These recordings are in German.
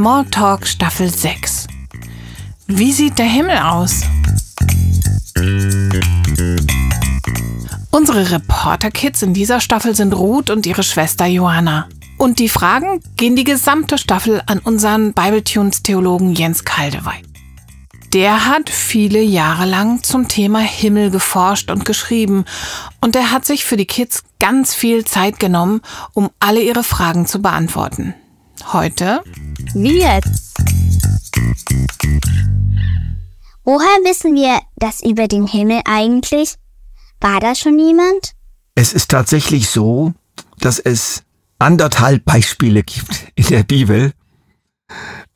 Smalltalk Staffel 6. Wie sieht der Himmel aus? Unsere Reporter-Kids in dieser Staffel sind Ruth und ihre Schwester Johanna. Und die Fragen gehen die gesamte Staffel an unseren Bibletunes-Theologen Jens Kaldewey. Der hat viele Jahre lang zum Thema Himmel geforscht und geschrieben und er hat sich für die Kids ganz viel Zeit genommen, um alle ihre Fragen zu beantworten. Heute? Wie jetzt? Woher wissen wir das über den Himmel eigentlich? War da schon jemand? Es ist tatsächlich so, dass es anderthalb Beispiele gibt in der Bibel,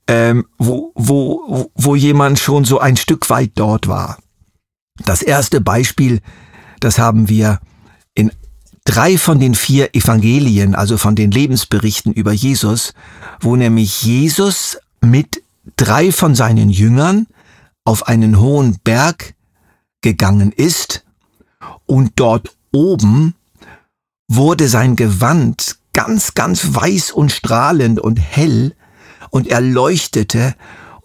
ähm, wo, wo, wo jemand schon so ein Stück weit dort war. Das erste Beispiel, das haben wir drei von den vier Evangelien, also von den Lebensberichten über Jesus, wo nämlich Jesus mit drei von seinen Jüngern auf einen hohen Berg gegangen ist und dort oben wurde sein Gewand ganz, ganz weiß und strahlend und hell und er leuchtete,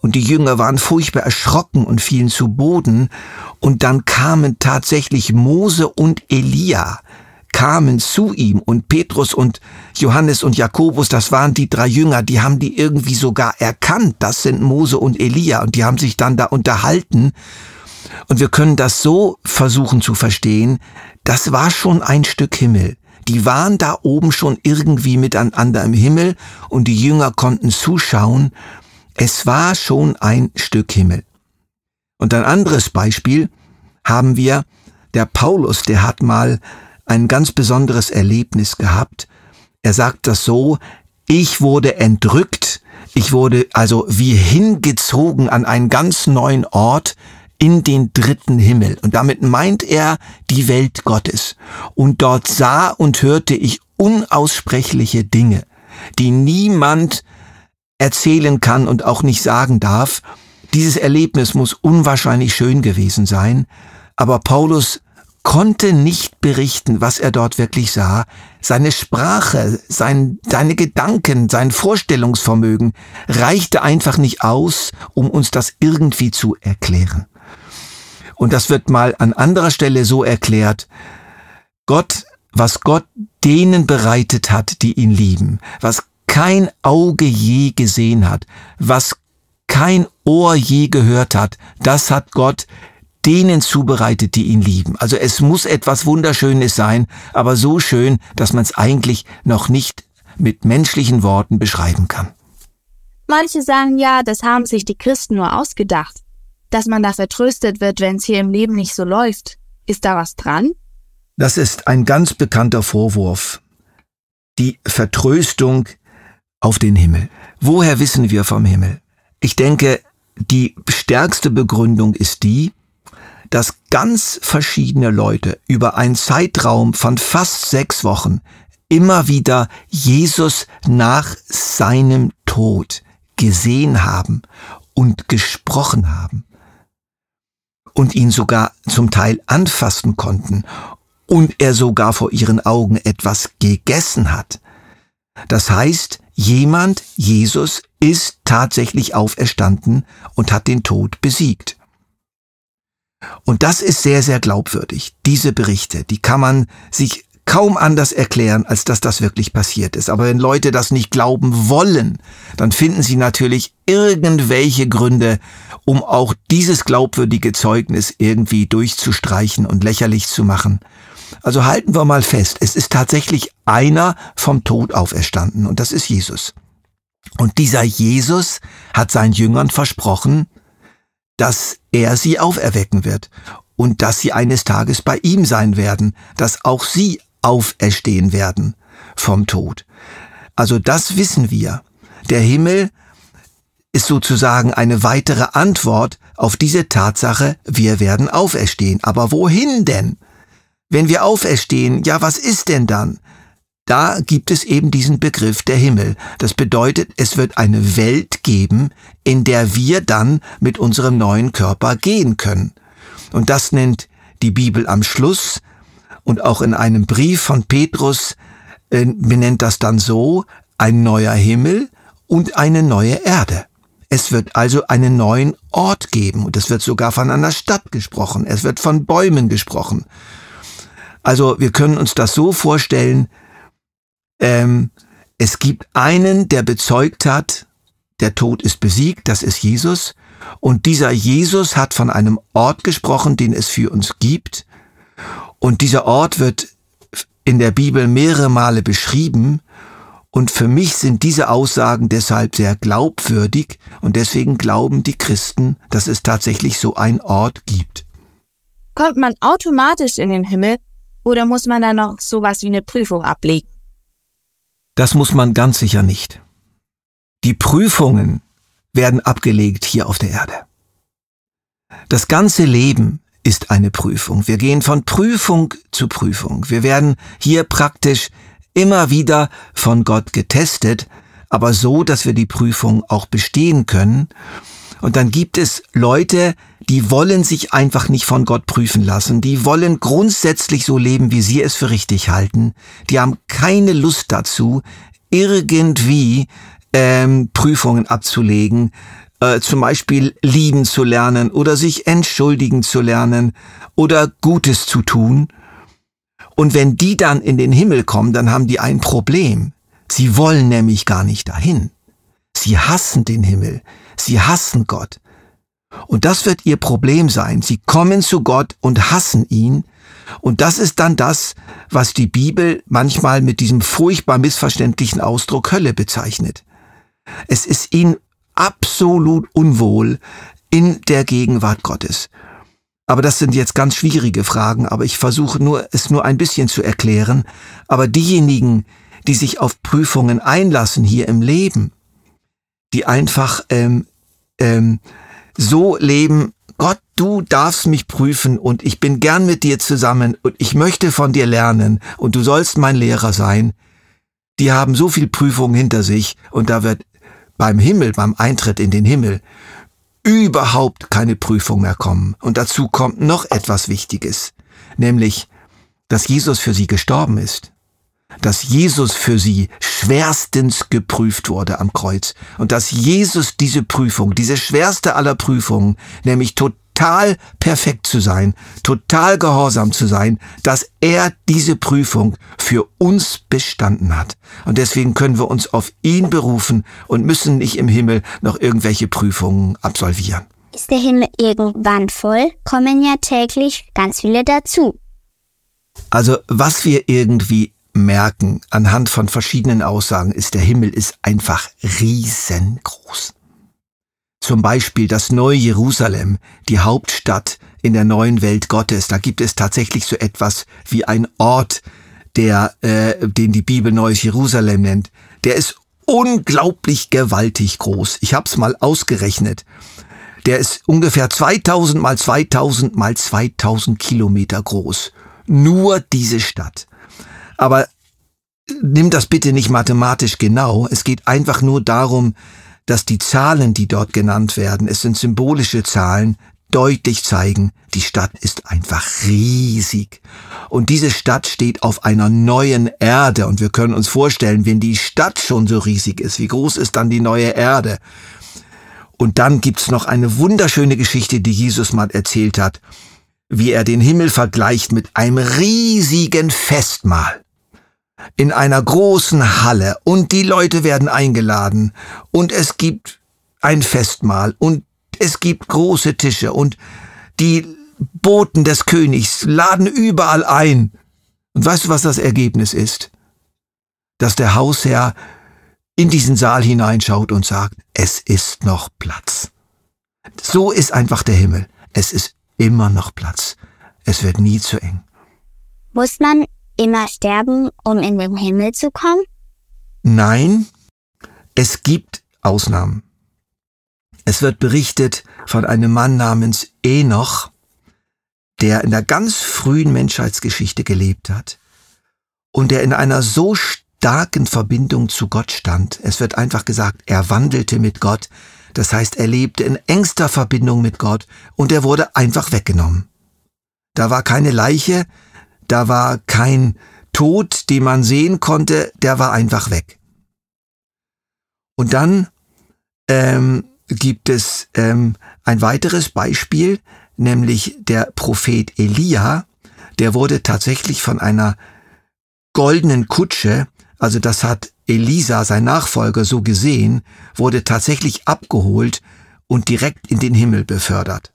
und die Jünger waren furchtbar erschrocken und fielen zu Boden, und dann kamen tatsächlich Mose und Elia, kamen zu ihm und Petrus und Johannes und Jakobus, das waren die drei Jünger, die haben die irgendwie sogar erkannt, das sind Mose und Elia und die haben sich dann da unterhalten und wir können das so versuchen zu verstehen, das war schon ein Stück Himmel die waren da oben schon irgendwie miteinander im Himmel und die Jünger konnten zuschauen. Es war schon ein Stück Himmel. Und ein anderes Beispiel haben wir, der Paulus, der hat mal ein ganz besonderes Erlebnis gehabt. Er sagt das so, ich wurde entrückt, ich wurde also wie hingezogen an einen ganz neuen Ort, in den dritten Himmel. Und damit meint er die Welt Gottes. Und dort sah und hörte ich unaussprechliche Dinge, die niemand erzählen kann und auch nicht sagen darf. Dieses Erlebnis muss unwahrscheinlich schön gewesen sein, aber Paulus konnte nicht berichten, was er dort wirklich sah. Seine Sprache, sein, seine Gedanken, sein Vorstellungsvermögen reichte einfach nicht aus, um uns das irgendwie zu erklären. Und das wird mal an anderer Stelle so erklärt. Gott, was Gott denen bereitet hat, die ihn lieben, was kein Auge je gesehen hat, was kein Ohr je gehört hat, das hat Gott denen zubereitet, die ihn lieben. Also es muss etwas Wunderschönes sein, aber so schön, dass man es eigentlich noch nicht mit menschlichen Worten beschreiben kann. Manche sagen ja, das haben sich die Christen nur ausgedacht dass man da vertröstet wird, wenn es hier im Leben nicht so läuft. Ist da was dran? Das ist ein ganz bekannter Vorwurf. Die Vertröstung auf den Himmel. Woher wissen wir vom Himmel? Ich denke, die stärkste Begründung ist die, dass ganz verschiedene Leute über einen Zeitraum von fast sechs Wochen immer wieder Jesus nach seinem Tod gesehen haben und gesprochen haben und ihn sogar zum Teil anfassen konnten und er sogar vor ihren Augen etwas gegessen hat. Das heißt, jemand, Jesus, ist tatsächlich auferstanden und hat den Tod besiegt. Und das ist sehr, sehr glaubwürdig. Diese Berichte, die kann man sich kaum anders erklären, als dass das wirklich passiert ist. Aber wenn Leute das nicht glauben wollen, dann finden sie natürlich irgendwelche Gründe, um auch dieses glaubwürdige Zeugnis irgendwie durchzustreichen und lächerlich zu machen. Also halten wir mal fest, es ist tatsächlich einer vom Tod auferstanden und das ist Jesus. Und dieser Jesus hat seinen Jüngern versprochen, dass er sie auferwecken wird und dass sie eines Tages bei ihm sein werden, dass auch sie auferstehen werden vom Tod. Also das wissen wir. Der Himmel ist sozusagen eine weitere Antwort auf diese Tatsache, wir werden auferstehen. Aber wohin denn? Wenn wir auferstehen, ja, was ist denn dann? Da gibt es eben diesen Begriff der Himmel. Das bedeutet, es wird eine Welt geben, in der wir dann mit unserem neuen Körper gehen können. Und das nennt die Bibel am Schluss und auch in einem Brief von Petrus äh, benennt das dann so, ein neuer Himmel und eine neue Erde. Es wird also einen neuen Ort geben und es wird sogar von einer Stadt gesprochen. Es wird von Bäumen gesprochen. Also wir können uns das so vorstellen, ähm, es gibt einen, der bezeugt hat, der Tod ist besiegt, das ist Jesus. Und dieser Jesus hat von einem Ort gesprochen, den es für uns gibt. Und dieser Ort wird in der Bibel mehrere Male beschrieben. Und für mich sind diese Aussagen deshalb sehr glaubwürdig und deswegen glauben die Christen, dass es tatsächlich so einen Ort gibt. Kommt man automatisch in den Himmel oder muss man da noch sowas wie eine Prüfung ablegen? Das muss man ganz sicher nicht. Die Prüfungen werden abgelegt hier auf der Erde. Das ganze Leben ist eine Prüfung. Wir gehen von Prüfung zu Prüfung. Wir werden hier praktisch immer wieder von Gott getestet, aber so, dass wir die Prüfung auch bestehen können. Und dann gibt es Leute, die wollen sich einfach nicht von Gott prüfen lassen. Die wollen grundsätzlich so leben, wie sie es für richtig halten. Die haben keine Lust dazu, irgendwie ähm, Prüfungen abzulegen, äh, zum Beispiel lieben zu lernen oder sich entschuldigen zu lernen oder Gutes zu tun. Und wenn die dann in den Himmel kommen, dann haben die ein Problem. Sie wollen nämlich gar nicht dahin. Sie hassen den Himmel. Sie hassen Gott. Und das wird ihr Problem sein. Sie kommen zu Gott und hassen ihn. Und das ist dann das, was die Bibel manchmal mit diesem furchtbar missverständlichen Ausdruck Hölle bezeichnet. Es ist ihnen absolut unwohl in der Gegenwart Gottes. Aber das sind jetzt ganz schwierige Fragen, aber ich versuche nur, es nur ein bisschen zu erklären. Aber diejenigen, die sich auf Prüfungen einlassen hier im Leben, die einfach ähm, ähm, so leben, Gott, du darfst mich prüfen und ich bin gern mit dir zusammen und ich möchte von dir lernen und du sollst mein Lehrer sein. Die haben so viel Prüfungen hinter sich und da wird beim Himmel, beim Eintritt in den Himmel, überhaupt keine Prüfung mehr kommen. Und dazu kommt noch etwas Wichtiges, nämlich, dass Jesus für sie gestorben ist, dass Jesus für sie schwerstens geprüft wurde am Kreuz und dass Jesus diese Prüfung, diese schwerste aller Prüfungen, nämlich total perfekt zu sein, total gehorsam zu sein, dass er diese Prüfung für uns bestanden hat. Und deswegen können wir uns auf ihn berufen und müssen nicht im Himmel noch irgendwelche Prüfungen absolvieren. Ist der Himmel irgendwann voll, kommen ja täglich ganz viele dazu. Also was wir irgendwie merken anhand von verschiedenen Aussagen ist, der Himmel ist einfach riesengroß. Zum Beispiel das neue Jerusalem, die Hauptstadt in der neuen Welt Gottes. Da gibt es tatsächlich so etwas wie ein Ort, der, äh, den die Bibel Neues Jerusalem nennt. Der ist unglaublich gewaltig groß. Ich habe es mal ausgerechnet. Der ist ungefähr 2000 mal 2000 mal 2000 Kilometer groß. Nur diese Stadt. Aber nimm das bitte nicht mathematisch genau. Es geht einfach nur darum, dass die Zahlen, die dort genannt werden, es sind symbolische Zahlen, deutlich zeigen, die Stadt ist einfach riesig. Und diese Stadt steht auf einer neuen Erde. Und wir können uns vorstellen, wenn die Stadt schon so riesig ist, wie groß ist dann die neue Erde? Und dann gibt's noch eine wunderschöne Geschichte, die Jesus mal erzählt hat, wie er den Himmel vergleicht mit einem riesigen Festmahl in einer großen Halle und die Leute werden eingeladen und es gibt ein Festmahl und es gibt große Tische und die Boten des Königs laden überall ein. Und weißt du, was das Ergebnis ist? Dass der Hausherr in diesen Saal hineinschaut und sagt, es ist noch Platz. So ist einfach der Himmel. Es ist immer noch Platz. Es wird nie zu eng. Muss man immer sterben, um in den Himmel zu kommen? Nein, es gibt Ausnahmen. Es wird berichtet von einem Mann namens Enoch, der in der ganz frühen Menschheitsgeschichte gelebt hat und der in einer so starken Verbindung zu Gott stand. Es wird einfach gesagt, er wandelte mit Gott. Das heißt, er lebte in engster Verbindung mit Gott und er wurde einfach weggenommen. Da war keine Leiche, da war kein Tod, den man sehen konnte, der war einfach weg. Und dann ähm, gibt es ähm, ein weiteres Beispiel, nämlich der Prophet Elia, der wurde tatsächlich von einer goldenen Kutsche, also das hat Elisa, sein Nachfolger, so gesehen, wurde tatsächlich abgeholt und direkt in den Himmel befördert.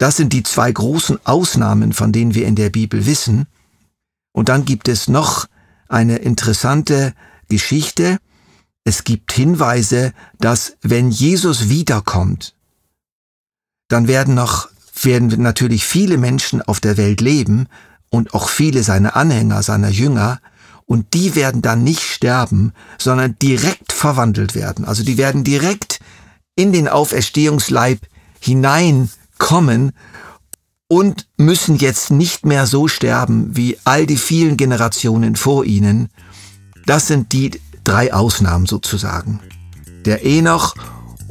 Das sind die zwei großen Ausnahmen, von denen wir in der Bibel wissen. Und dann gibt es noch eine interessante Geschichte. Es gibt Hinweise, dass wenn Jesus wiederkommt, dann werden noch, werden natürlich viele Menschen auf der Welt leben und auch viele seiner Anhänger, seiner Jünger, und die werden dann nicht sterben, sondern direkt verwandelt werden. Also die werden direkt in den Auferstehungsleib kommen und müssen jetzt nicht mehr so sterben wie all die vielen Generationen vor ihnen. Das sind die drei Ausnahmen sozusagen. Der Enoch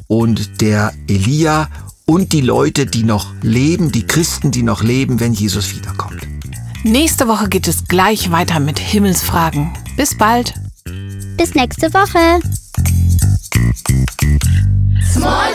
und der Elia und die Leute, die noch leben, die Christen, die noch leben, wenn Jesus wiederkommt. Nächste Woche geht es gleich weiter mit Himmelsfragen. Bis bald. Bis nächste Woche. Small